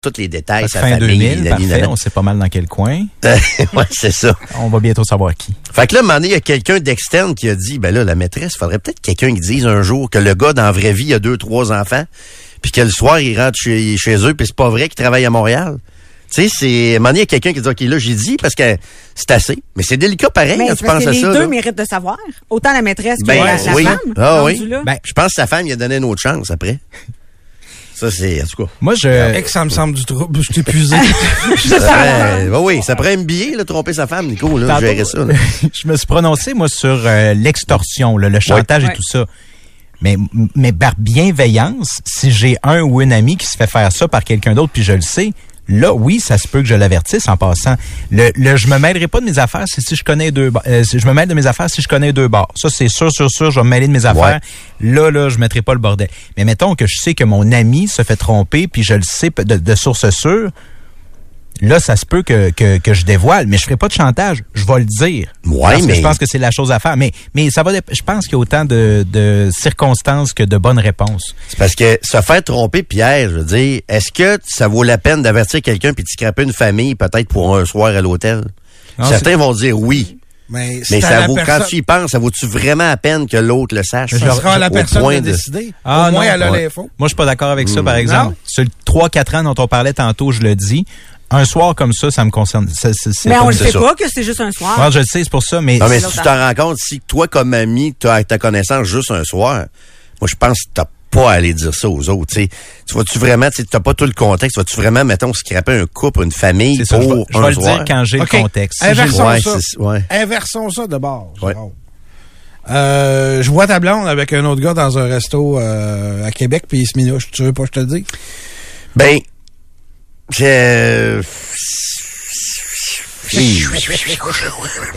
tous les détails, que sa fin famille, 2000, nani, parfait, on sait pas mal dans quel coin. ouais, c'est ça. On va bientôt savoir qui. Fait que là, à un moment donné, il y a quelqu'un d'externe qui a dit, ben là, la maîtresse, faudrait peut-être quelqu'un qui dise un jour que le gars, dans la vraie vie, a deux, trois enfants, puis que le soir, il rentre chez, chez eux, puis c'est pas vrai qu'il travaille à Montréal. Tu sais, c'est, à il y a quelqu'un qui dit, OK, là, j'ai dit, parce que c'est assez. Mais c'est délicat pareil, Mais quand tu penses que à les ça. deux là. méritent de savoir. Autant la maîtresse que Ben, la, la oui. femme. Ah oui. Ben, Je pense que sa femme, il a donné une autre chance après. Ça, c'est, en tout cas. Moi, je, Ex, ça me semble du trouble. Je suis épuisé. Ça prend, ben oui, ça prend un billet, là, tromper sa femme, Nico, là, Tantôt, gérer ça, là. je me suis prononcé, moi, sur euh, l'extorsion, là, le chantage Ouais. et tout ça. Mais, mais par bienveillance, si j'ai un ou une amie qui se fait faire ça par quelqu'un d'autre, puis je le sais, là, oui, ça se peut que je l'avertisse en passant. Le, le je me mêlerai pas de mes affaires si, si je connais deux euh, si je me mêle de mes affaires si je connais deux bars. Ça, c'est sûr, sûr, sûr, je vais me mêler de mes affaires. Là, là, je mettrai pas le bordel. Mais mettons que je sais que mon ami se fait tromper, puis je le sais de, de source sûre. Là, ça se peut que, que, que je dévoile, mais je ferai pas de chantage. Je vais le dire. Ouais, Parce que mais- je pense que c'est la chose à faire. Mais, mais ça va. Je pense qu'il y a autant de, de circonstances que de bonnes réponses. C'est parce que se faire tromper, Pierre, je veux dire, est-ce que ça vaut la peine d'avertir quelqu'un puis de scraper une famille peut-être pour un soir à l'hôtel? Certains vont dire oui. Mais, Mais à ça vaut, quand tu y penses, ça vaut-tu vraiment la peine que l'autre le sache? Ça sera à la personne de de- décider. Ah, Au moins, non, elle a ouais. l'info. Moi, je suis pas d'accord avec ça, par Hmm. exemple. Non? Sur le 3-4 ans dont on parlait tantôt, je le dis. Un soir comme ça, ça me concerne. Ça, Mais on ça. sait pas que c'est juste un soir. Ouais, je le sais, c'est pour ça, mais, Non, mais si tu t'en rends compte, si toi, comme ami, tu as ta connaissance juste un soir, moi, je pense que t'as pas à aller dire ça aux autres. tu sais. Tu vas-tu vraiment, tu n'as pas tout le contexte, vas-tu vraiment, mettons, scraper un couple, une famille c'est ça. Je pour vais, je un vais le dire quand j'ai le contexte. Inversons Ouais, ça. ouais. Inversons ça de bord. Ouais. Jérôme. Euh, je vois ta blonde avec un autre gars dans un resto euh, à Québec, puis il se minouche. Tu veux pas que je te le dise? Ben, je...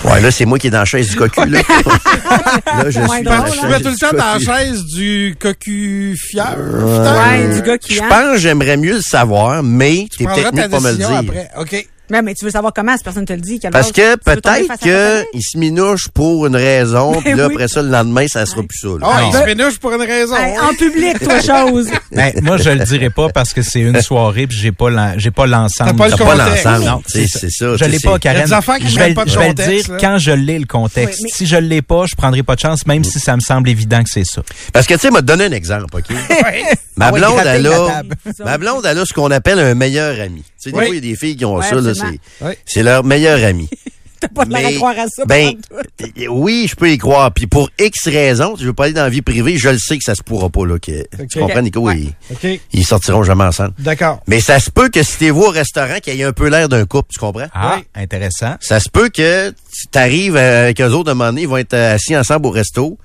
Ouais, là, c'est moi qui est dans la chaise du cocu, là. là, je suis drôle, dans la. Tu chaise mets tout le du temps dans la chaise du cocu fier. Ouais, du gars qui Je pense que j'aimerais mieux le savoir, mais Tu t'es peut-être mieux pas me le dire. après. OK. Mais, mais tu veux savoir comment, si personne te le dit. Parce que peut-être qu'il se minouche pour une raison, puis là, Oui. après ça, le lendemain, ça sera plus ça. là. Ah, il se minouche pour une raison. Hey, en public, toi, chose. Ben, moi, je le dirai pas parce que c'est une soirée puis j'ai pas l'en- j'ai pas l'ensemble. T'as pas l'ensemble. Non, c'est c'est ça. Je l'ai pas, Karen. Il y a des affaires qui je vais, pas de je vais le dire là. quand je l'ai le contexte. Oui, mais- Si je l'ai pas, je prendrai pas de chance, même si ça me semble évident que c'est ça. Parce que, tu sais, m'a donné un exemple, OK? Ma Ah ouais, blonde, elle a, ma blonde, elle a ce qu'on appelle un meilleur ami. Tu sais, des fois, il y a des filles qui ont Ouais, ça, là, c'est, Oui. c'est leur meilleur ami. T'as pas de l'air à croire à ça. ben, euh, oui, je peux y croire. Puis pour X raisons, je veux pas aller dans la vie privée, je le sais que ça se pourra pas, là. Que, Tu comprends, Nico? Ouais. Ils, OK. ils sortiront jamais ensemble. D'accord. Mais ça se peut que si t'es vous au restaurant, qu'il y ait un peu l'air d'un couple, tu comprends? Ah, Oui. intéressant. Ça se peut que tu t'arrives avec eux autres, à un moment donné, ils vont être assis ensemble au resto.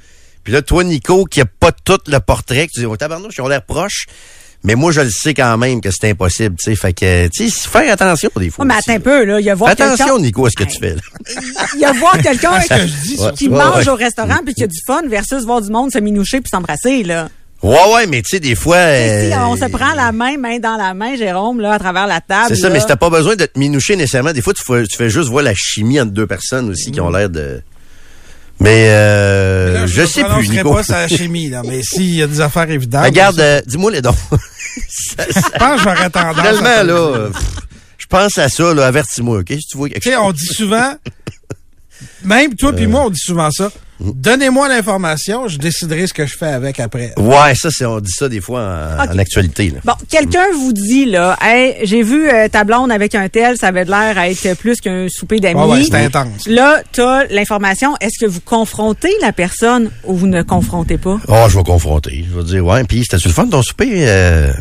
Puis là, toi, Nico, qui a pas tout le portrait, tu dis, oh, tabarnouche, ils ont l'air proches. Mais moi, je le sais quand même que c'est impossible, tu sais. Fait que, tu sais, faire attention des fois. Ouais, mais aussi, attends un peu, là. Il y a voir Fais attention. Nico, à ce que Hey. tu fais, là. Il y a voir quelqu'un qui Ouais, mange ouais. au restaurant puis qui a du fun versus voir du monde se minoucher puis s'embrasser, là. Ouais, ouais, mais tu sais, des fois. Si euh, on se prend la main, main dans la main, Jérôme, là, à travers la table. C'est ça, là. mais si t'as pas besoin de te minoucher nécessairement, des fois, tu fais, tu fais juste voir la chimie entre deux personnes aussi qui ont l'air de. Mais, euh, Là, je me sais plus, prononcerai Nico. pas sa chimie, là, mais s'il y a des affaires évidentes. Regarde, euh, dis-moi les dons. Ça- ça- Je pense que j'aurais tendance. à te Finalement, le là, euh, pff, je pense à ça, là, avertis-moi, OK? Si tu vois quelque chose. on dit souvent, même toi puis moi, on dit souvent ça. Donnez-moi l'information, je déciderai ce que je fais avec après. Ouais, ça, c'est, on dit ça des fois en, actualité, là. Bon, quelqu'un vous dit, là, hey, j'ai vu euh, ta blonde avec un tel, ça avait de l'air à être plus qu'un souper d'amis. Ouais, ouais, c'est intense. Là, t'as l'information. Est-ce que vous confrontez la personne ou vous ne confrontez pas? Oh, je vais confronter. Je vais dire, ouais, puis c'était-tu le fun ton souper? Euh...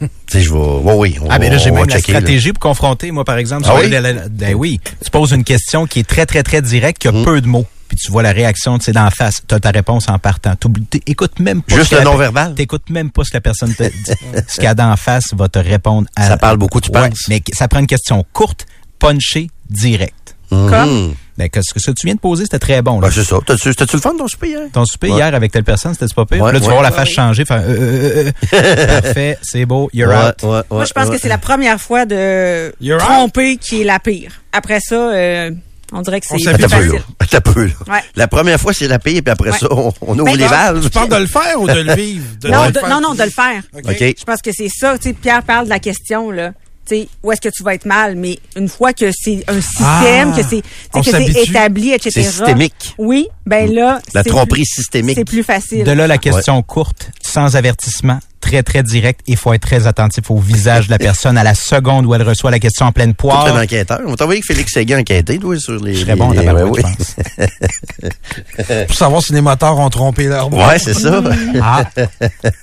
tu sais, je vais. Oui. on Ah, ben va- là, j'ai même la checker, là. stratégie pour confronter. Moi, par exemple, Ah sur oui? la- la- la- ben oui, tu poses une question qui est très, très, très directe, qui a Mm. peu de mots. Puis tu vois la réaction, tu sais, d'en face. Tu as ta réponse en partant. T'écoutes même pas. Juste le non-verbal? T'écoutes même pas ce que la personne te dit. ce qu'il y a d'en face va te répondre à. Ça parle beaucoup, tu Ouais, penses? Mais ça prend une question courte, punchée, directe. Mhm. Comme? Ben, que ce que tu viens de poser, c'était très bon. Là. Ben, c'est ça. T'as-tu, le fun ton souper, hein? Ton souper Ouais. hier avec telle personne, c'était pas pire? Ouais, là, tu vas ouais. voir la face changer. Faire, euh, euh, euh, euh. Parfait, c'est beau, you're Ouais, out. ouais, ouais, Moi, je pense ouais. que c'est la première fois de You're tromper qui est la pire. Après ça, euh, on dirait que c'est peu, facile. peu, là. Ouais. La première fois, c'est la paye, puis après Ouais. ça, on, on ouvre Ben, les valves. Tu parles de le faire ou de le vivre? De Non, le de- non, non, de le faire. OK. OK. Je pense que c'est ça. Tu sais, Pierre parle de la question, là. Tu sais, où est-ce que tu vas être mal, mais une fois que c'est un système, Ah, que c'est, que c'est établi, etc. C'est systémique. Oui, ben là, La tromperie plus- systémique. C'est plus facile. De là, la question courte, sans avertissement, très, très direct. Il faut être très attentif au visage de la personne à la seconde où elle reçoit la question en pleine Tout un poire. enquêteur. On va t'envoyer que Félix Séguin enquêter, toi, sur les... Je serais bon, les- ouais, je oui. pense. Pour savoir si les moteurs ont trompé leur Ouais, c'est ça. Ah,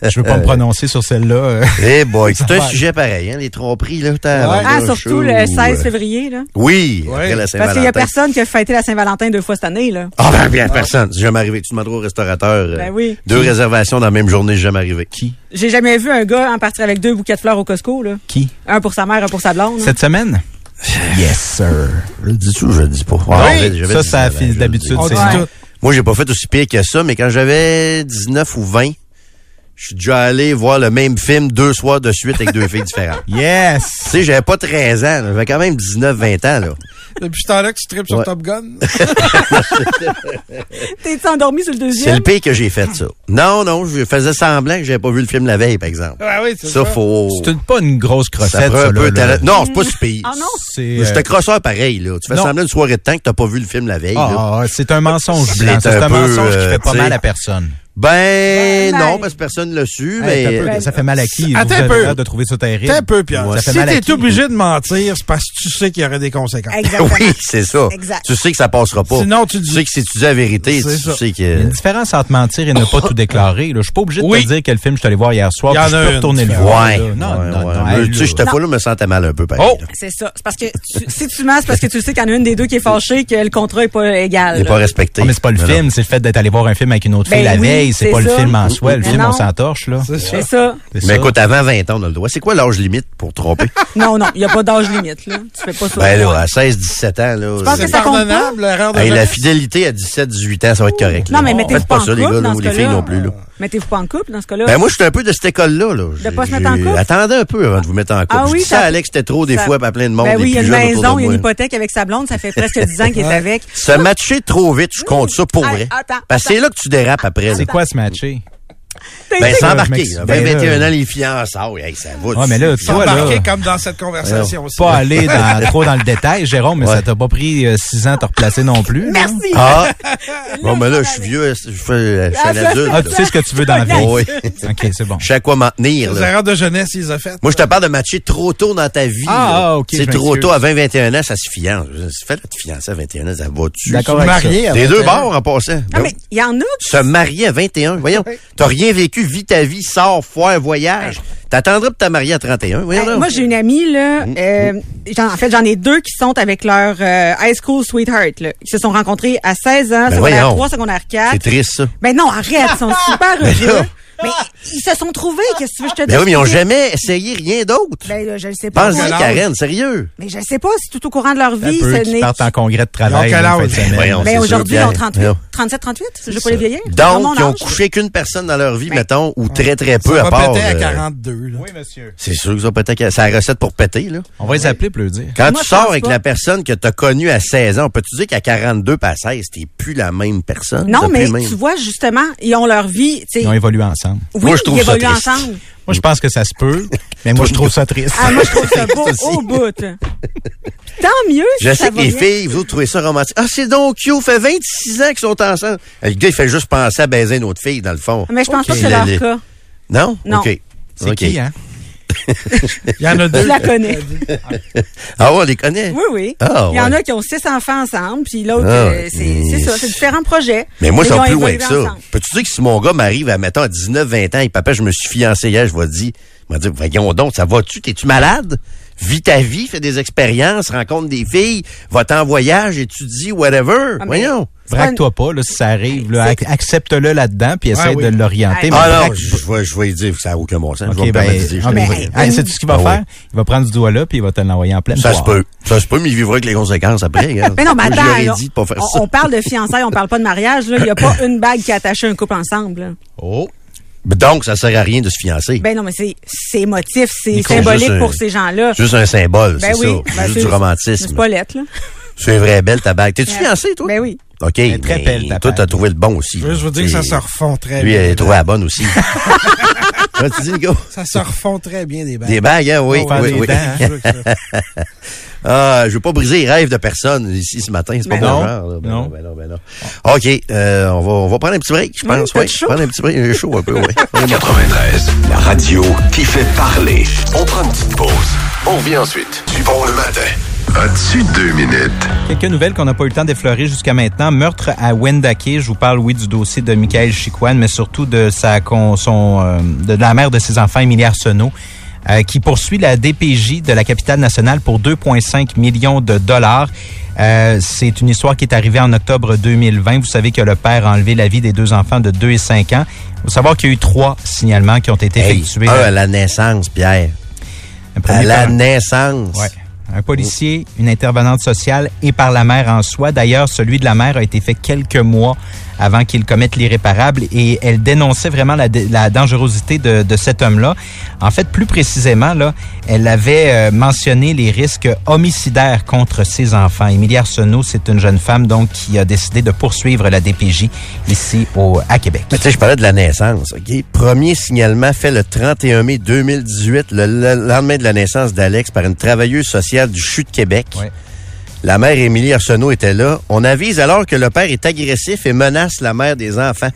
je veux pas me prononcer sur celle-là. Eh boy, c'est un Ouais. sujet pareil, hein, les tromperies, là. t'as- Ouais. Ah, surtout le 16 euh, février, là. Oui, Ouais. après la Parce qu'il y a personne qui a fêté la Saint-Valentin deux fois cette année, là. Ah ben bien, personne. C'est jamais arrivé. Tu demanderas au restaurateur. euh, Ben oui. Deux réservations dans la même journée, jamais arrivé. Qui? J'ai jamais vu un gars en partir avec deux bouquets de fleurs au Costco, là. Qui? Un pour sa mère, un pour sa blonde. là. Cette semaine? Yes, sir. Je le dis-tu ou je le dis pas? Oui, j'avais ça, 19 ça le d'habitude, dis. C'est tout. Moi, j'ai pas fait aussi pire que ça, mais quand j'avais 19 ou 20, je suis déjà allé voir le même film deux soirs de suite avec deux filles différentes. Yes! Tu sais, j'avais pas 13 ans, j'avais quand même 19, 20 ans, là. Depuis ce temps-là que tu tripes sur. Top Gun? T'es-tu endormi sur le C'est deuxième? le pire que j'ai fait, ça. Non, non, je faisais semblant que j'avais pas vu le film la veille, par exemple. Ouais, oui, c'est Ça, ça. faut... C'est une- pas une grosse Ça crossette, ça, un peu là, de là. talent. Non, c'est pas si pire. Ah non? C'est, J'étais euh, crosseur pareil, là. Tu fais non. semblant une soirée de temps que t'as pas vu le film la veille, là. ah, c'est un mensonge C'est blanc. C'est un un, peu, mensonge qui euh, fait pas mal à personne. Ben, Ben, non, ben. parce que personne l'a su, Hey, mais... peu, Ben, ça fait mal à qui? attends Vous un avez peu. l'air de trouver ça terrible? T'es un peu, Pierre. Ouais. Si t'es obligé de mentir, c'est parce que tu sais qu'il y aurait des conséquences. Exactement. oui, c'est ça. Exact. Tu sais que ça passera pas. Sinon, tu dis- sais que si tu dis la vérité, C'est tu ça. sais Il y a que... une différence entre mentir et ne pas tout déclarer. là. Je suis pas obligé de Oui. te dire quel film je suis allé voir hier soir. Il y en puis je a peux retourner le voir. Ouais, là. ouais, Non, non, non. Tu sais, Non. fois-là, je me sentais mal un peu, pareil. Oh! là. C'est ça. C'est parce que tu- si tu mens, c'est parce que tu sais qu'il y en a une des deux qui est fâchée, que le contrat est pas égal. Il n'est là. pas respecté. Ah, mais c'est pas le film, c'est le fait d'être allé voir un film avec une autre fille la veille. C'est c'est pas le ça. film en soi. Le Mais film, on non. s'entorche, là. C'est ça. Mais ça. écoute, avant 20 ans, on a le droit. C'est quoi l'âge limite pour tromper? Non, non, il n'y a pas d'âge limite, là. Tu fais pas ça. ben là, à 16, 17 ans, là. penses que c'est- ça compte pas? pardonnable, l'erreur de Hey, la fidélité à 17, 18 ans, ça va être correct. Non, là. mais mettez-vous Faites pas pas en ça, les gars, dans ou les filles non plus, là. Mettez-vous pas en couple dans ce cas-là? Ben moi, je suis un peu de cette école-là. Là. De pas se mettre en couple? Attendez un peu avant de vous mettre en couple. Ah Je oui, dis ça ça- à Alex, c'était trop des ça- fois, pas plein de monde. ben oui, il y a une maison, il y a une hypothèque avec sa blonde, ça fait presque 10 ans qu'il est avec. Se matcher trop vite, je compte ça pour vrai. attends, Parce que c'est là que tu dérapes après. C'est quoi ce matcher? Ben, là. Ben 20, là, 21 ans, les fiançailles. Hey, ça va. Ah, mais là, tu- toi, là- Embarqué comme dans cette conversation aussi. Pas aller dans, trop dans le détail, Jérôme, mais Ouais. ça t'a pas pris euh, six ans à te replacer non plus. Merci. Ah! bon, mais là, je suis vieux, je fais, je suis un adulte? Ah, tu sais ce que tu veux dans la vie. Oui. OK, c'est bon. Je sais à quoi m'en tenir, Les erreurs de jeunesse, ils ont fait. Moi, je te parle de matcher trop tôt dans ta vie. Ah, ah, ok, C'est trop tôt, à 20, 21 ans, ça se fiance. Là, te fiancer à 21 ans, ça va-tu? D'accord marié Des deux 21. bords en passant. Ah, mais il y en a Se marier à 21, voyons. T'as rien vécu, vis ta vie, sors, foire, voyage. T'attendras pour te marier à 31, voyons Hey, donc. moi, j'ai une amie, là. euh, j'en- en fait, j'en ai deux qui sont avec leur euh, high school sweetheart, là. Ils se sont rencontrés à 16 ans, Ben secondaire voyons. 3, secondaire 4. C'est triste, ça. Ben non, arrête, ils sont super Ben heureux. Mais ils se sont trouvés, qu'est-ce que tu veux que je te dise? Ben oui, mais ils ont jamais essayé rien d'autre. Ben là, je le sais pas. Pense-y? Karen, sérieux. Mais je le sais pas si tout au courant de leur vie, peu ce n'est... partent en congrès de travail Ils c'est aujourd'hui, ils ont Pierre. 38, Non. 37, 38? Je pas les vieillir. Donc, ils ont couché qu'une personne dans leur vie, Ben. mettons, ou très, très peu, à part... à euh, 42. là. Oui, monsieur. C'est sûr que ça peut être... C'est la recette pour péter, là. On va les appeler pour le dire. Quand tu sors avec la personne que t'as connue à 16 ans, peux-tu dire qu'à 42 pas à 16, t'es plus la même personne? Non, mais tu vois, justement, ils ont leur vie, tu. Ils ont évolué ensemble. Oui, Moi, je trouve ils ça évoluent triste. ensemble. Moi, je pense que ça se peut, mais moi, je trouve ça triste. Ah, moi, je trouve ça beau au bout. Tant mieux si Je ça sais que va les bien. filles, vous trouvez ça romantique. Ah, c'est donc cute, fait 26 ans qu'ils sont ensemble. Le gars, il fait juste penser à baiser une autre fille, dans le fond. Mais je pense pas que c'est leur cas. Non? Non. OK. C'est OK. qui, hein? Il y en a deux. Je la connais. Ah, ouais, on les connaît? Oui, oui. Ah, Il y en a qui ont six enfants ensemble, puis l'autre, Ah, euh, c'est mais- ça, c'est différents projets. Mais moi, ils ça va ont plus loin que ça. Peux-tu dire que si mon gars m'arrive à, mettons, à 19, 20 ans, et papa, je me suis fiancé hier, je vais dire, il va dire, voyons donc, ça va-tu? T'es-tu malade? Vis ta vie, fais des expériences, rencontre des filles, va-t'en voyage, étudie, whatever. mais- Voyons. Braque-toi pas, là, si ça arrive, là, accepte-le là-dedans, puis essaie Ah oui. de l'orienter. Ah non, je, je vais, je vais lui dire que ça n'a aucun bon sens. je vais OK, me ben, permettre de dire, je ah, t'ai mais, pas. hey, sais-tu ce qu'il va Ah faire? oui. Il va prendre ce doigt-là, puis il va te l'envoyer en pleine Ça se peut. Ça se peut, mais il vivra avec les conséquences après. regarde. Mais non, mais attends, je lui là, aurais dit de pas faire on, ça. on parle de fiançailles, on parle pas de mariage. là. Il n'y a pas une bague qui a attaché un couple ensemble. là. Oh! Donc, ça sert à rien de se fiancer. Ben non, mais c'est c'est émotif, c'est Nico, symbolique un- pour ces gens-là. Juste un symbole, Ben c'est oui, ça. ben juste c'est- du C'est romantisme. pas lettre, là. C'est vrai, belle ta bague. T'es-tu fiancé, toi? Ben oui. OK. Très mais belle, ta Toi, t'as trouvé le bon aussi. Je veux juste vous dire que ça se refond très Lui, bien. elle est trouvé la bonne aussi. Tu dis, Nico? Ça se refond très bien des bagues. Des bagues, hein? Oui, Oh, oui, oui. dents, hein, Ah, je veux pas briser les rêves de personne ici ce matin. C'est pas Ben mon non. genre. là. Ben Non. non, ben non, ben non. OK, euh, on, va, on va prendre un petit break, je Oui, pense. peut-être Ouais, chaud. prendre un petit break. J'ai chaud un peu, oui. 93, la radio qui fait parler. On prend une petite pause. On revient ensuite. Du bon le matin. As-tu deux minutes? Quelques nouvelles qu'on n'a pas eu le temps d'effleurer jusqu'à maintenant. Meurtre à Wendake. Je vous parle, oui, du dossier de Michael Chicoine, mais surtout de sa con- son, euh, de la mère de ses enfants, Émilie Arsenault, euh, qui poursuit la DPJ de la capitale nationale pour 2,5 millions de dollars. Euh, c'est une histoire qui est arrivée en octobre 2020. Vous savez que le père a enlevé la vie des deux enfants de 2 et 5 ans. Il faut savoir qu'il y a eu trois signalements qui ont été Hey, effectués. un à la naissance, Pierre. À la naissance. Ouais. Un policier, une intervenante sociale et par la mère en soi. D'ailleurs, celui de la mère a été fait quelques mois avant qu'il commette l'irréparable et elle dénonçait vraiment la, dangerosité de, de cet homme-là. En fait, plus précisément, là, elle avait euh, mentionné les risques homicidaires contre ses enfants. Émilie Arsenault, c'est une jeune femme donc qui a décidé de poursuivre la DPJ ici au, à Québec. Mais tu sais, je parlais de la naissance, OK? Premier signalement fait le 31 mai 2018, le, le lendemain de la naissance d'Alex, par une travailleuse sociale du CHU de Québec. Ouais. La mère Émilie Arsenault était là. On avise alors que le père est agressif et menace la mère des enfants.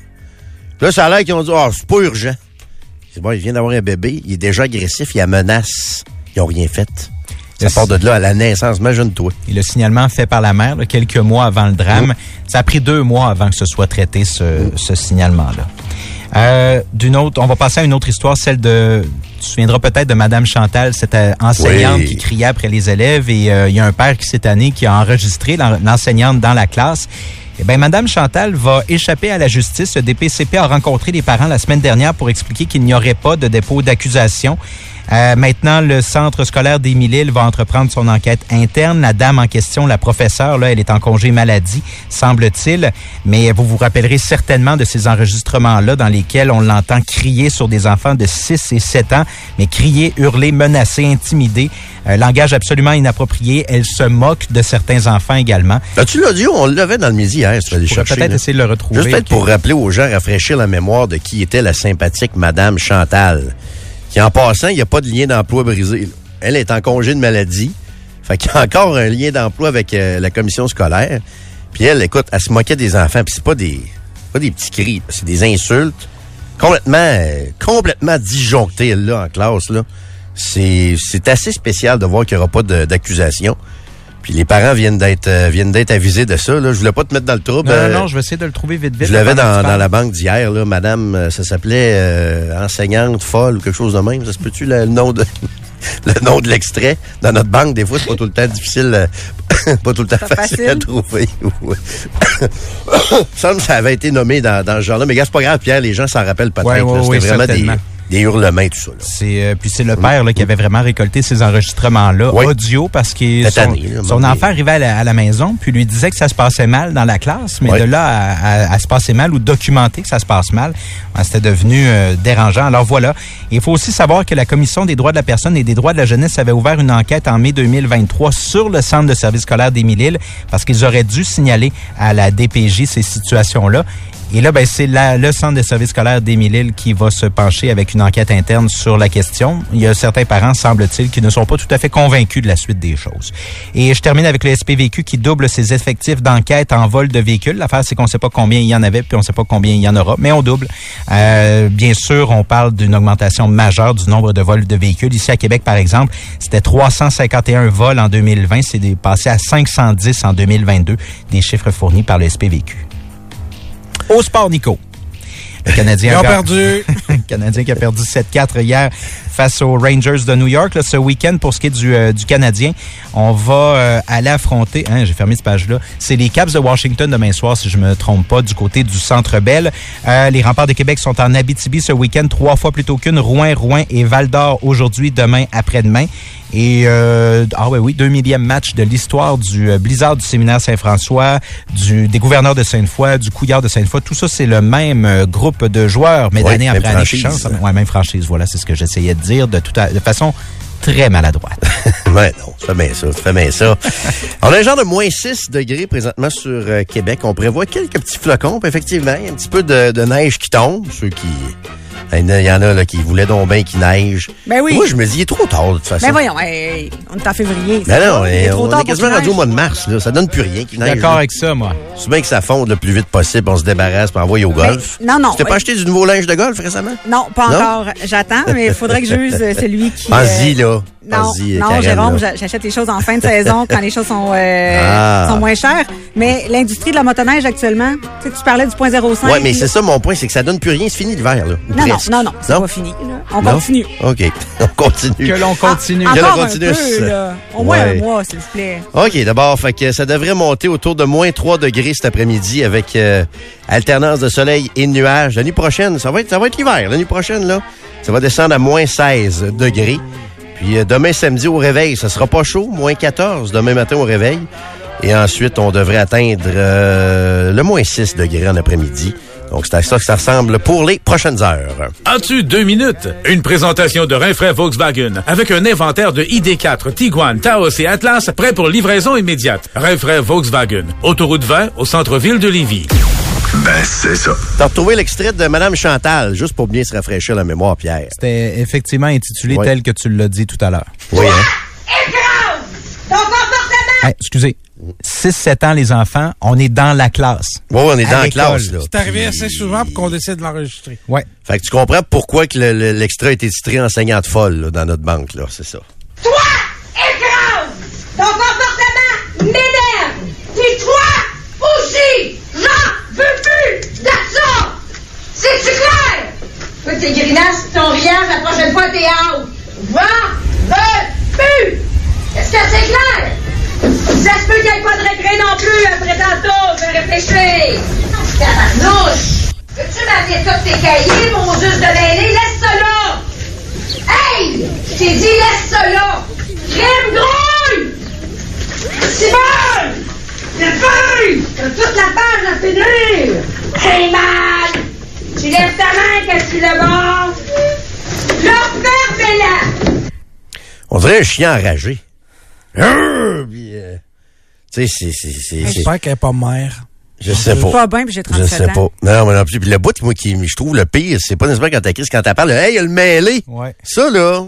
Là, ça a l'air qu'ils ont dit, oh, c'est pas urgent. C'est bon, il vient d'avoir un bébé, il est déjà agressif, il a menace. Ils ont rien fait. Ça part de là à la naissance, imagine-toi. Et le signalement fait par la mère là, quelques mois avant le drame. Ça a pris deux mois avant que ce soit traité, ce, ce signalement-là. Euh, D'une autre, on va passer à une autre histoire, celle de, tu te souviendras peut-être de Madame Chantal, cette euh, enseignante Oui. qui criait après les élèves et euh, il y a un père qui cette année qui a enregistré l'en- l'enseignante dans la classe. Eh bien, Madame Chantal va échapper à la justice. Le DPCP a rencontré les parents la semaine dernière pour expliquer qu'il n'y aurait pas de dépôt d'accusation. Euh, maintenant, le centre scolaire d'Émile-Île va entreprendre son enquête interne. La dame en question, la professeure, là, elle est en congé maladie, semble-t-il. Mais vous vous rappellerez certainement de ces enregistrements-là dans lesquels on l'entend crier sur des enfants de 6 et 7 ans, mais crier, hurler, menacer, intimider. Euh, langage absolument inapproprié. Elle se moque de certains enfants également. As-tu l'audio? On l'avait dans le midi hier, tu aller chercher. peut-être là. essayer de le retrouver. Juste peut-être pour rappeler aux gens, rafraîchir la mémoire de qui était la sympathique Madame Chantal. Qui, en passant, il n'y a pas de lien d'emploi brisé. Elle est en congé de maladie. Fait qu'il y a encore un lien d'emploi avec euh, la commission scolaire. Puis elle, écoute, elle se moquait des enfants. Puis c'est pas des, pas des petits cris, c'est des insultes complètement, euh, complètement disjonctées, là, en classe, là. C'est, assez spécial de voir qu'il n'y aura pas d'accusation. Puis les parents viennent d'être, euh, viennent d'être avisés de ça, là. Je voulais pas te mettre dans le trouble. Non, euh, non, non, je vais essayer de le trouver vite, vite. je l'avais dans, dans la banque d'hier, là, madame, euh, ça s'appelait euh, enseignante folle ou quelque chose de même. Ça se peut-tu le, nom de le nom de l'extrait? Dans notre banque? Des fois, c'est pas tout le temps difficile, euh, pas tout le temps facile, facile. à trouver. Il me semble que ça avait été nommé dans, dans ce genre-là. Mais gars, c'est pas grave, Pierre, les gens s'en rappellent peut-être. Ouais, vraiment des. Des hurlements, tout ça. C'est euh, puis c'est le père là, qui avait vraiment récolté ces enregistrements-là Oui. audio parce que son, année, là, son mais- enfant arrivait à la, à la maison puis lui disait que ça se passait mal dans la classe, mais Oui. de là à, à- à se passer mal ou documenter que ça se passe mal, ben, c'était devenu euh, dérangeant. Alors voilà, il faut aussi savoir que la commission des droits de la personne et des droits de la jeunesse avait ouvert une enquête en mai 2023 sur le centre de service scolaire d'Émile-Île parce qu'ils auraient dû signaler à la DPJ ces situations-là. Et là, ben, c'est le centre de service scolaire d'Émile-Île qui va se pencher avec une enquête interne sur la question. Il y a certains parents, semble-t-il, qui ne sont pas tout à fait convaincus de la suite des choses. Et je termine avec le SPVQ qui double ses effectifs d'enquête en vol de véhicules. L'affaire, c'est qu'on ne sait pas combien il y en avait, puis on ne sait pas combien il y en aura, mais on double. Euh, bien sûr, on parle d'une augmentation majeure du nombre de vols de véhicules. Ici à Québec, par exemple, c'était 351 vols en 2020. C'est passé à 510 en 2022, des chiffres fournis par le SPVQ. Au sport, Nico. Le Canadien Ils ont perdu. le Canadien qui a perdu 7-4 hier face aux Rangers de New York. Là, ce week-end, pour ce qui est du, euh, du Canadien, on va euh, aller affronter... Hein, J'ai fermé cette page-là. C'est les Caps de Washington demain soir, si je me trompe pas, du côté du Centre Bell. Euh, les remparts de Québec sont en Abitibi ce week-end, trois fois plutôt qu'une. Rouen, Rouen et Val-d'Or aujourd'hui, demain, après-demain. Et euh, ah ouais, oui, deux millième match de l'histoire du euh, Blizzard du séminaire Saint-François, du des gouverneurs de Sainte-Foy, du Couillard de Sainte-Foy. Tout ça, c'est le même euh, groupe de joueurs, mais d'année même après année qui. Ouais, même franchise. Voilà, c'est ce que j'essayais de dire de, tout à- de façon très maladroite. ouais, non, tu fais bien ça, tu fais bien ça. On a un genre de moins 6 degrés présentement sur euh, Québec. On prévoit quelques petits flocons, effectivement, un petit peu de, de neige qui tombe. Ceux qui... Il y en a là, qui voulaient donc bien qu'il neige. Ben oui. Moi, je me dis, il est trop tard, de toute façon. Ben voyons, hey, on est en février. Ben non, va, il est on, trop on tard est pour quasiment rendu au mois de mars. Là. Ça donne plus rien qu'il neige. D'accord avec ça, moi. C'est bien que ça fonde le plus vite possible. On se débarrasse pour envoyer au golf. Ben, non, non. Tu t'es pas Ouais. acheté du nouveau linge de golf récemment? Non, pas Non? encore. J'attends, mais il faudrait que j'use euh, celui qui... Pense-y, là. Non, non Karen, Jérôme, j'achète les choses en fin de saison quand les choses sont, euh, Ah. sont moins chères. Mais l'industrie de la motoneige actuellement, tu sais, tu parlais du point 05. Ouais, mais c'est ça mon point, c'est que ça donne plus rien. C'est fini l'hiver, là. Non, non. Non, non, c'est pas fini. là. On Non? continue. OK. On continue. Que l'on continue. Ah, Que l'on encore un continue. peu, là. Au moins Ouais. un mois, s'il vous plaît. OK, d'abord, fait que ça devrait monter autour de moins 3 degrés cet après-midi avec euh, alternance de soleil et de nuages. La nuit prochaine, ça va être, ça va être l'hiver. La nuit prochaine, là, ça va descendre à moins 16 degrés. Puis euh, demain samedi au réveil, ça sera pas chaud, moins 14 demain matin au réveil. Et ensuite, on devrait atteindre euh, le moins 6 degrés en après-midi. Donc, c'est à ça que ça ressemble pour les prochaines heures. As-tu deux minutes? Une présentation de Rinfraie Volkswagen avec un inventaire de ID4, Tiguan, Taos et Atlas prêt pour livraison immédiate. Rinfraie Volkswagen. Autoroute 20 au centre-ville de Lévis. Ben, c'est ça. T'as retrouvé l'extrait de Madame Chantal, juste pour bien se rafraîchir la mémoire, Pierre. C'était effectivement intitulé tel que tu l'as dit tout à l'heure. Oui, hein? Hey, excusez. 6-7 ans, les enfants, on est dans la classe. Oui, on est À dans la classe, là. C'est arrivé Puis- assez souvent pour qu'on décide de l'enregistrer. Ouais. Fait que tu comprends pourquoi que le- le- l'extrait a été titré enseignante folle là, dans notre banque, là, c'est ça. Toi, écrase! Ton comportement m'énerve! Puis toi aussi! J'en veux plus de ça! C'est-tu clair? Toi, tes grimaces, ton riage, la prochaine fois, t'es out! J'en veux plus! Est-ce que c'est clair? Ça se peut qu'il n'y ait pas de récré non plus après tantôt, je vais réfléchir! Tabarnouche! Veux-tu m'amener tous tes cahiers, mon juste de mêlée? Laisse ça là! Hey! Je t'ai dit, laisse ça là! Crème grouille! Simon! Le feu! T'as toute la page à finir! C'est mal! Tu lèves ta main quand tu le bord! Là! On dirait un chien enragé. Arrgh! Puis, euh, tu sais, c'est, c'est, c'est, c'est- J'espère qu'elle n'est pas mère. je sais pas. Pas bien, puis j'ai Je 37 sais ans. pas. Non, mais non plus. Puis le bout, moi, qui, je trouve le pire, c'est pas nécessairement quand t'as crise, quand t'as parlé, hey, il y a le mêlé. Ouais. Ça, là.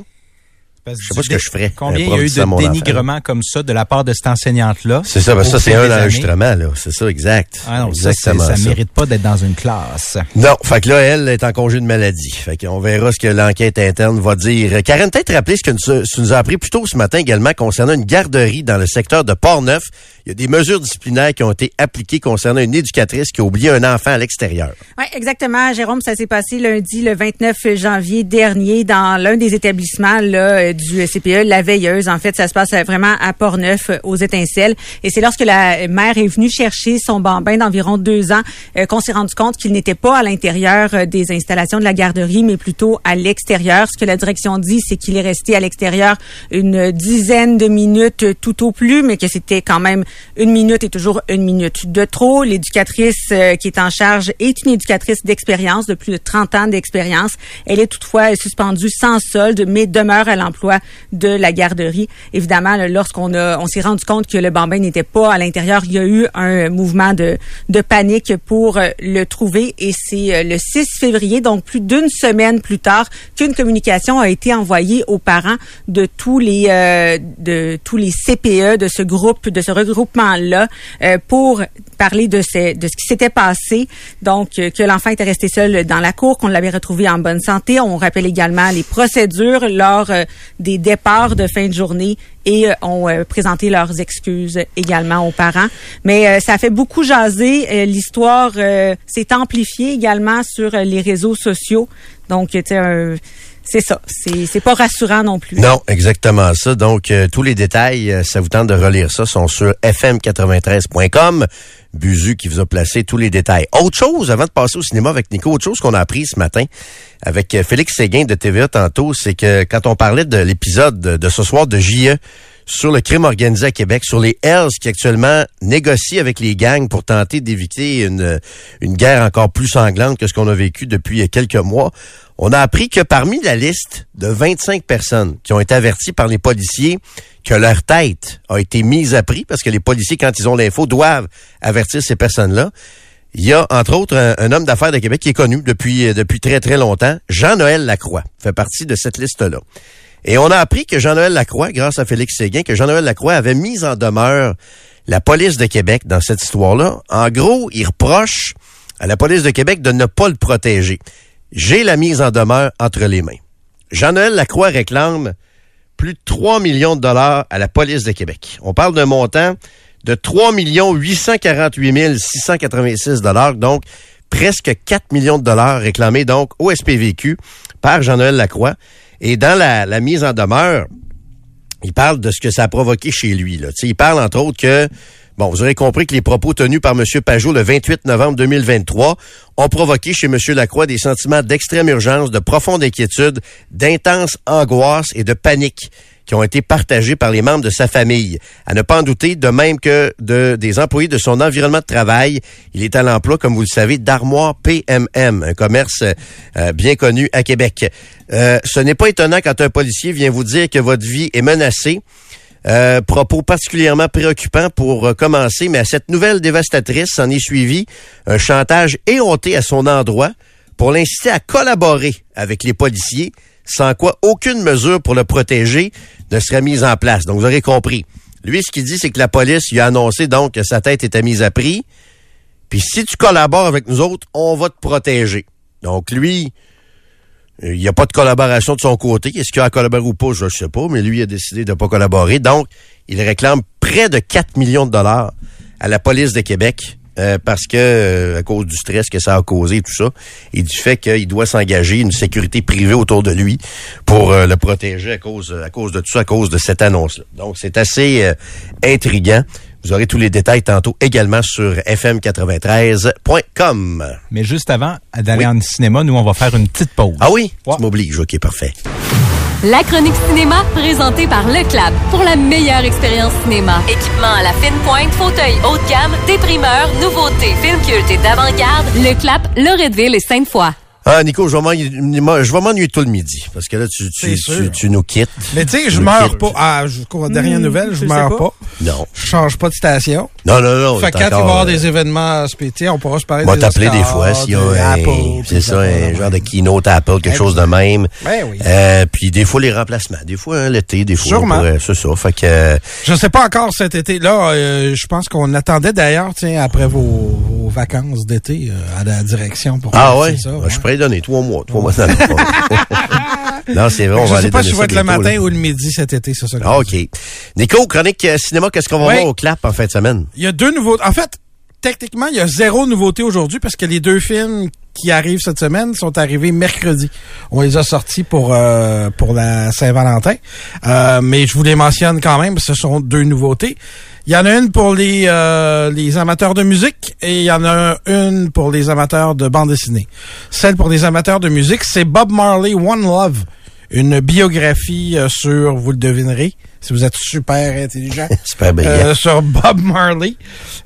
Je sais pas ce que je ferais. Combien il y a eu de dénigrement comme ça de la part de cette enseignante-là? C'est ça, parce que ça, c'est un enregistrement, là. C'est ça, exact. Ah non, ça, Exactement ça, ça. mérite pas d'être dans une classe. Non, fait que là, elle est en congé de maladie. Fait qu'on verra ce que l'enquête interne va dire. Karen, peut-être rappeler ce que nous, tu nous as appris plus tôt ce matin également concernant une garderie dans le secteur de Port-Neuf. Il y a des mesures disciplinaires qui ont été appliquées concernant une éducatrice qui a oublié un enfant à l'extérieur. Oui, exactement, Jérôme. Ça s'est passé lundi, le 29 janvier dernier, dans l'un des établissements là, du CPE, la Veilleuse. En fait, ça se passe euh, vraiment à Port-Neuf, euh, aux Étincelles. Et c'est lorsque la mère est venue chercher son bambin d'environ deux ans euh, qu'on s'est rendu compte qu'il n'était pas à l'intérieur des installations de la garderie, mais plutôt à l'extérieur. Ce que la direction dit, c'est qu'il est resté à l'extérieur une dizaine de minutes tout au plus, mais que c'était quand même une minute et toujours une minute de trop. L'éducatrice qui est en charge est une éducatrice d'expérience, de plus de 30 ans d'expérience. Elle est toutefois suspendue sans solde, mais demeure à l'emploi de la garderie. Évidemment, lorsqu'on on s'est rendu compte que le bambin n'était pas à l'intérieur, il y a eu un mouvement de, de panique pour euh, le trouver. Et c'est euh, le 6 février, donc plus d'une semaine plus tard, qu'une communication a été envoyée aux parents de tous les euh, de tous les CPE de ce groupe de ce regroupement là pour parler de ce, de ce qui s'était passé. Donc euh, que l'enfant était resté seul dans la cour qu'on l'avait retrouvé en bonne santé. On rappelle également les procédures lors euh, des départs de fin de journée et euh, ont euh, présenté leurs excuses également aux parents. Mais euh, ça fait beaucoup jaser l'histoire s'est amplifiée également sur les réseaux sociaux. Donc tu sais c'est ça. C'est pas rassurant non plus. Non, exactement ça. Donc, euh, tous les détails, euh, ça vous tente de relire ça, sont sur fm93.com. Buzu qui vous a placé tous les détails. Autre chose, avant de passer au cinéma avec Nico, autre chose qu'on a appris ce matin avec euh, Félix Séguin de TVA tantôt, c'est que quand on parlait de l'épisode de, de ce soir de JE sur le crime organisé à Québec, sur les Hells qui actuellement négocient avec les gangs pour tenter d'éviter une, une guerre encore plus sanglante que ce qu'on a vécu depuis quelques mois. On a appris que parmi la liste de 25 personnes qui ont été averties par les policiers que leur tête a été mise à prix, parce que les policiers, quand ils ont l'info, doivent avertir ces personnes-là, il y a, entre autres, un, homme d'affaires de Québec qui est connu depuis, depuis très, très longtemps, Jean-Noël Lacroix, fait partie de cette liste-là. Et on a appris que Jean-Noël Lacroix, grâce à Félix Séguin, que Jean-Noël Lacroix avait mis en demeure la police de Québec dans cette histoire-là. En gros, il reproche à la police de Québec de ne pas le protéger. J'ai la mise en demeure entre les mains. Jean-Noël Lacroix réclame plus de 3 millions de dollars à la police de Québec. On parle d'un montant de 3 848 686 dollars, donc presque 4 millions de dollars réclamés donc au SPVQ par Jean-Noël Lacroix. Et dans la, mise en demeure, il parle de ce que ça a provoqué chez lui. Là. il parle entre autres que Bon, vous aurez compris que les propos tenus par M. Pajot le 28 novembre 2023 ont provoqué chez M. Lacroix des sentiments d'extrême urgence, de profonde inquiétude, d'intense angoisse et de panique qui ont été partagés par les membres de sa famille. À ne pas en douter, de même que de, des employés de son environnement de travail. Il est à l'emploi, comme vous le savez, d'Armoire PMM, un commerce euh, bien connu à Québec. Euh, ce n'est pas étonnant quand un policier vient vous dire que votre vie est menacée. Euh, propos particulièrement préoccupants pour commencer, mais à cette nouvelle dévastatrice s'en est suivi un chantage éhonté à son endroit pour l'inciter à collaborer avec les policiers, sans quoi aucune mesure pour le protéger ne serait mise en place. Donc, vous aurez compris. Lui, ce qu'il dit, c'est que la police lui a annoncé donc que sa tête était mise à prix. Puis si tu collabores avec nous autres, on va te protéger. Donc, lui, il n'y a pas de collaboration de son côté. Est-ce qu'il a collaboré ou pas, je ne sais pas, mais lui a décidé de ne pas collaborer. Donc, il réclame près de 4 millions de dollars à la police de Québec euh, parce que euh, à cause du stress que ça a causé tout ça et du fait qu'il doit s'engager une sécurité privée autour de lui pour euh, le protéger à cause à cause de tout ça à cause de cette annonce là. Donc c'est assez intriguant. Vous aurez tous les détails tantôt également sur fm93.com. Mais juste avant d'aller oui. en cinéma, nous, on va faire une petite pause. Ah oui? Ouais. Tu m'obliges. OK, parfait. La chronique cinéma, présentée par Le Clap. Pour la meilleure expérience cinéma. Équipement à la fine pointe, fauteuil haut de gamme, déprimeur, nouveautés, film culte et d'avant-garde. Le Clap, Loretteville et Sainte-Foy. Ah, Nico, je vais m'ennuyer tout le midi. Parce que là, tu, tu, tu, tu, nous quittes. Mais tu sais, je meurs pas. Ah, jusqu'aux dernières nouvelles, je, meurs pas. Non. Je change pas de station. Non, non, non. Fait quand il va y avoir des événements spéciaux, on pourra se parler des des t'appeler des fois s'il y a un, c'est ça, un genre de keynote Apple, quelque chose de même. Ben oui. Euh, puis des fois, les remplacements. Des fois, hein, l'été, des fois. Sûrement. C'est ça. Fait que... Je sais pas encore cet été. Là, euh, je pense qu'on attendait d'ailleurs, tiens, après vos, vacances d'été euh, à la direction pour Ah ouais? ça. Je pourrais donner trois mois. Trois mois. non, c'est vrai, on je va sais aller pas donner si je ça vais être le matin là. ou le midi cet été, c'est ça. que Ah, je OK. Nico, chronique euh, cinéma, qu'est-ce qu'on va Oui. voir au clap en fin de semaine? Il y a deux nouveaux. En fait, techniquement, il y a zéro nouveauté aujourd'hui parce que les deux films qui arrivent cette semaine sont arrivés mercredi. On les a sortis pour euh, pour la Saint-Valentin, Euh, mais je vous les mentionne quand même. Ce sont deux nouveautés. Il y en a une pour les euh, les amateurs de musique et il y en a une pour les amateurs de bande dessinée. Celle pour les amateurs de musique, c'est Bob Marley One Love, une biographie euh, sur, vous le devinerez, si vous êtes super intelligent, Super brillant. euh, sur Bob Marley,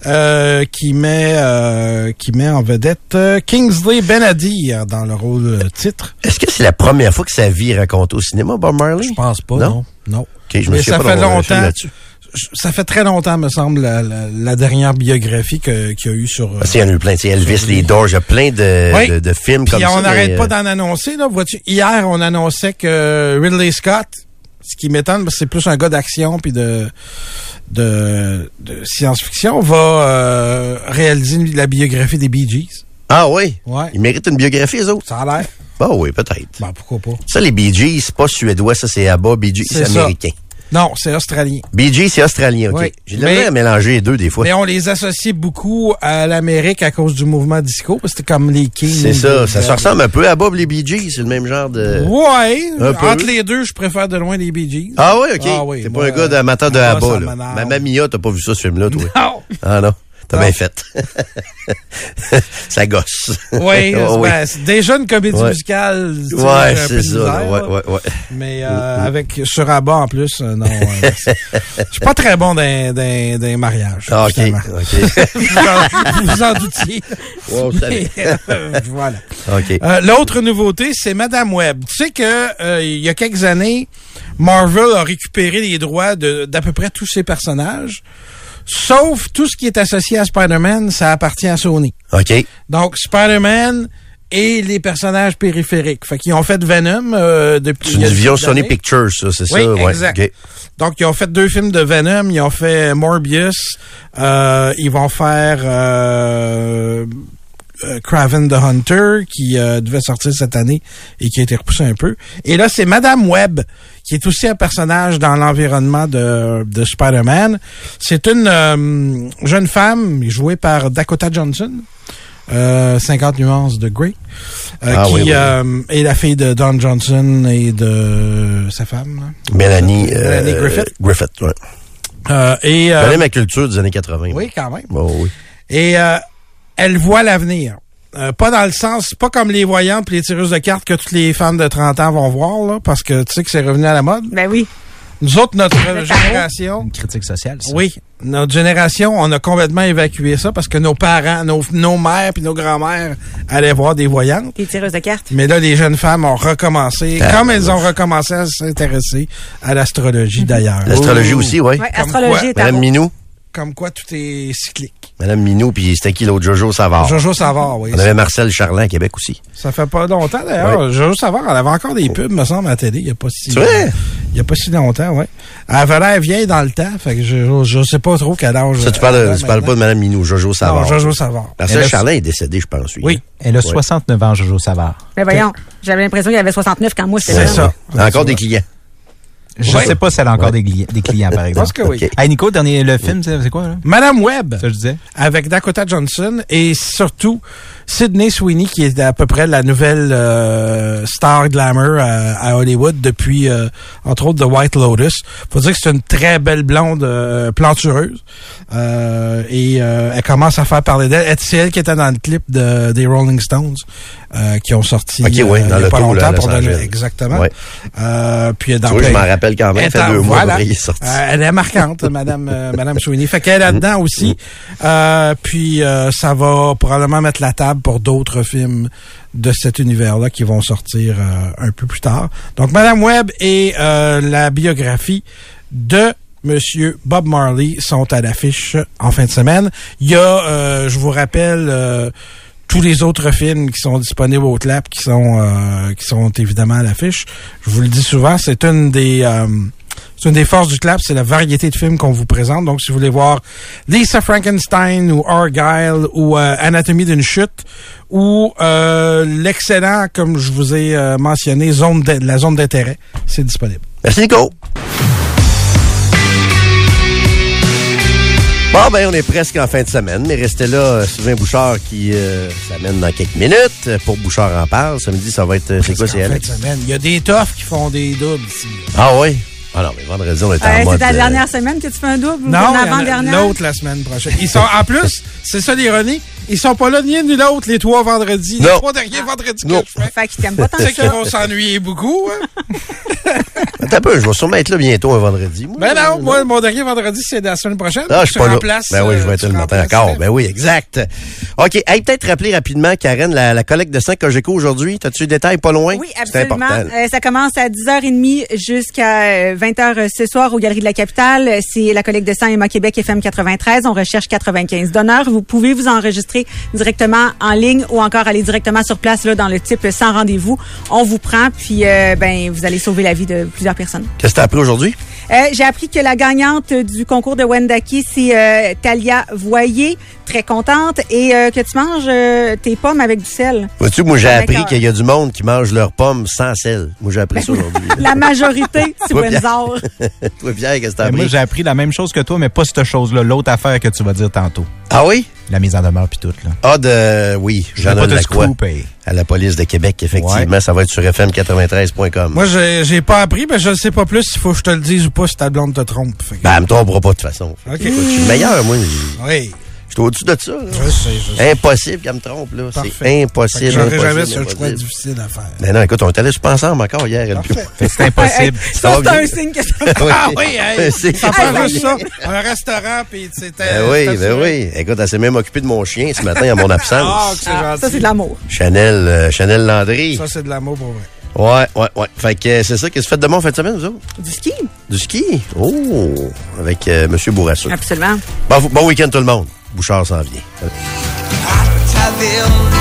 euh, qui met euh, qui met en vedette euh, Kingsley Benadir dans le rôle euh, titre. Est-ce que c'est la première fois que sa vie est racontée au cinéma, Bob Marley? Je pense pas, Non? non. Non. OK, je me Mais ça pas fait longtemps. Ça fait très longtemps, me semble, la, la, la dernière biographie qu'il y a eu sur. euh, Parce qu'il y en a eu plein. Tu sais, Elvis, les Doors, il y a plein de, Oui. de, de films Puis comme on ça. n'arrête mais, pas euh, d'en annoncer, là. Vois-tu, hier, on annonçait que Ridley Scott, ce qui m'étonne, parce que c'est plus un gars d'action puis de, de, de science-fiction, va euh, réaliser une- la biographie des Bee Gees. Ah oui? Ouais. Ils méritent une biographie, eux autres? Ça a l'air. Ah oui, peut-être. Ben, pourquoi pas? Ça, les Bee Gees, c'est pas suédois, ça, c'est ABBA. Bee Gees, c'est ça. Non, c'est australien. Gees, c'est australien, OK. Oui. J'ai de la à mélanger les deux, des fois. Mais on les associe beaucoup à l'Amérique à cause du mouvement disco, parce que c'était comme les Kings. C'est ça. Ça se ressemble un peu à Bob, les Bee Gees. C'est le même genre de... Ouais. Un peu. Entre les deux, je préfère de loin les Bee Gees. Ah oui, OK. Ah oui, T'es pas un gars d'amateur de ABBA, là. Mamma Mia, t'as pas vu ça, ce film-là, toi? Non. Ah non. T'as bien fait. ça gosse. Oui, Oh, oui. ben, c'est déjà une comédie Ouais. musicale. tu sais, Ouais, j'ai un peu c'est ça. misère, là. Ouais, là. ouais, ouais. Mais euh, avec sur abat en plus, euh, non. euh, Je suis pas très bon dans, les mariages. Ah, OK. vous, en, vous en doutiez. Mais, euh, voilà. OK. Euh, L'autre nouveauté, c'est Madame Web. Tu sais que il y a quelques années, Marvel a récupéré les droits de- d'à peu près tous ses personnages, sauf tout ce qui est associé à Spider-Man, ça appartient à Sony. OK. Donc Spider-Man et les personnages périphériques. Fait qu'ils ont fait Venom euh, depuis. C'est une quelques Sony. Pictures, ça, c'est Oui, ça? Ouais. exact. OK. Donc, ils ont fait deux films de Venom. Ils ont fait Morbius. Euh, ils vont faire euh, euh, Craven the Hunter, qui euh, devait sortir cette année et qui a été repoussé un peu. Et là, c'est Madame Web, qui est aussi un personnage dans l'environnement de, de Spider-Man. C'est une euh, jeune femme jouée par Dakota Johnson. Euh, 50 nuances de Grey, euh, Ah qui oui, euh, est la fille de Don Johnson et de sa femme. hein. Mélanie, euh, Mélanie Griffith. Griffith, ouais. Euh, et euh, Connais ma culture des années 80. oui, quand même. Oh, oui. Et euh, elle voit l'avenir. Euh, pas dans le sens, pas comme les voyantes et les tireuses de cartes que toutes les femmes de 30 ans vont voir, là, parce que tu sais que c'est revenu à la mode. Ben oui. Nous autres, notre génération, Une critique sociale, ça. oui, notre génération, on a complètement évacué ça parce que nos parents, nos, nos mères puis nos grands-mères allaient voir des voyantes. Les tireuses de cartes. Mais là, les jeunes femmes ont recommencé, Ah, comme elles ont recommencé à s'intéresser à l'astrologie d'ailleurs. L'astrologie aussi, oui. Ouais, Comme astrologie Madame. Minou? Comme quoi tout est cyclique. Madame Minou, puis c'était qui l'autre? Jojo Savard? Jojo Savard, oui. On avait Marcel Charland à Québec aussi. Ça fait pas longtemps d'ailleurs. Jojo Savard, elle avait encore des pubs, me semble, à la télé. Il y a pas si. Vrai? Il y a pas si longtemps, ouais. Elle avait l'air vieille dans le temps, fait que je, je sais pas trop quel âge. Ça, tu parles, tu parles pas de Madame Minou, Jojo Savard. Non, Jojo Savard. Marcel Elle a- Charland est décédé, je pense. Oui. Elle a Ouais. 69 ans, Jojo Savard. Ben voyons, j'avais l'impression qu'il y avait 69 quand moi j'étais C'est ça. Encore des clients. Je Ouais. sais pas si elle a encore des, clients, par Je exemple. pense que oui. Hey, Nico, dernier, le film, c'est c'est quoi, là? Madame Webb, Ça, je disais. avec Dakota Johnson et surtout Sydney Sweeney, qui est à peu près la nouvelle euh, star glamour à, à Hollywood depuis, euh, entre autres, The White Lotus. Faut dire que c'est une très belle blonde euh, plantureuse. Euh, et euh, elle commence à faire parler d'elle. Elle- C'est elle qui était dans le clip de, des Rolling Stones euh, qui ont sorti Ok, oui, euh, dans il y a pas là, longtemps. Pour donner- exactement. Ouais. Euh, puis dans Tu vois, je m'en rappelle quand même. Ça fait deux mois voilà. après est sorti. Euh, elle est marquante, Madame euh, Madame Sweeney. Fait qu'elle est là-dedans aussi. Euh, puis euh, ça va probablement mettre la table pour d'autres films de cet univers-là qui vont sortir euh, un peu plus tard. Donc Madame Webb et euh, la biographie de Monsieur Bob Marley sont à l'affiche en fin de semaine. Il y a, euh, je vous rappelle, tous les autres films qui sont disponibles au clap, qui sont qui sont évidemment à l'affiche. Je vous le dis souvent, c'est une des c'est une des forces du clap, c'est la variété de films qu'on vous présente. Donc, si vous voulez voir Lisa Frankenstein ou Argyle ou euh, Anatomie d'une chute ou euh, l'excellent, comme je vous ai euh, mentionné, zone de- la zone d'intérêt, c'est disponible. Merci, Nico. Bon, ben, on est presque en fin de semaine, mais restez là, euh, Sylvain Bouchard qui euh, s'amène dans quelques minutes pour Bouchard en parle. Samedi, ça va être, c'est quoi, c'est Alex? semaine. Il y a des toffs qui font des doubles ici. Ah oui? Ah non, mais vendredi, on est en Euh, mode... c'est ta euh, dernière semaine que tu fais un double ou Non, l'avant-dernière? l'autre la semaine prochaine. Ils sont, en plus, c'est ça l'ironie, ils sont pas là ni l'un ni l'autre les trois vendredis. Les trois derniers vendredis Non. que je fais. Fait qu'ils t'aiment pas tant C'est que qu'ils ça. vont s'ennuyer beaucoup. Hein? Attends un peu, je vais sûrement être là bientôt un vendredi. moi. Ben non, moi, mon dernier vendredi, c'est la semaine prochaine. Ah, je suis pas là. remplaces, Ben oui, je vais euh, être là le matin encore. Ben oui, exact. OK. Hey, peut-être rappeler rapidement, Karen, la, la collecte de sang Cogeco aujourd'hui. T'as-tu des détails pas loin? Oui, C'est absolument. Euh, ça commence à 10h30 jusqu'à euh, 20h ce soir au Galeries de la Capitale. C'est la collecte de sang Emma Québec FM 93. On recherche 95 donneurs. Vous pouvez vous enregistrer directement en ligne ou encore aller directement sur place là, dans le type sans rendez-vous. On vous prend, puis euh, ben vous allez sauver la vie de plusieurs personnes. Qu'est-ce que t'as appris aujourd'hui? Euh, J'ai appris que la gagnante du concours de Wendaki, c'est euh, Talia Voyer. Très contente. Et euh, que tu manges euh, tes pommes avec du sel. Vois-tu, moi, j'ai appris qu'il y a du monde qui mange leurs pommes sans sel. Moi, j'ai appris ça aujourd'hui. La majorité, c'est. Windsor. Toi, Pierre, qu'est-ce que t'as Ben, moi, appris? j'ai appris la même chose que toi, mais pas cette chose-là. L'autre affaire que tu vas dire tantôt. Ah oui? La mise en demeure puis tout, là. Ah, de... Oui, Je vais Jean pas te Lacroix. scooper. À la police de Québec, effectivement. Ça va être sur fm93.com. Moi, j'ai pas appris, mais je ne sais pas plus s'il faut que je te le dise ou pas si ta blonde te trompe. Que- Ben, elle me trompera pas de toute façon. OK. Je suis le meilleur, moi. Oui. Je suis au-dessus de ça. là. Je sais, je sais. Impossible qu'elle me trompe, là. C'est impossible. que J'aurais impossible, jamais ce choix difficile à faire. Mais non, écoute, on est allé super ensemble encore hier. que C'est impossible. Ça c'est un signe que ça Ah oui, hey, C'est- ça Ah, fait juste ça. Un restaurant, puis c'était... Ben oui, ben oui. Écoute, elle s'est même occupée de mon chien ce matin à mon Ah, absence. que c'est Ah, gentil. Ça, c'est de l'amour. Chanel, euh, Chanel Landry. Ça, c'est de l'amour pour vrai. Ouais, ouais, ouais. Fait que euh, c'est ça qui se fait de bon en fin de semaine, vous autres? Du ski. Du ski? Oh! Avec euh, M. Bourrassou. Absolument. Bon, bon week-end tout le monde. Bouchard s'en vient. taverne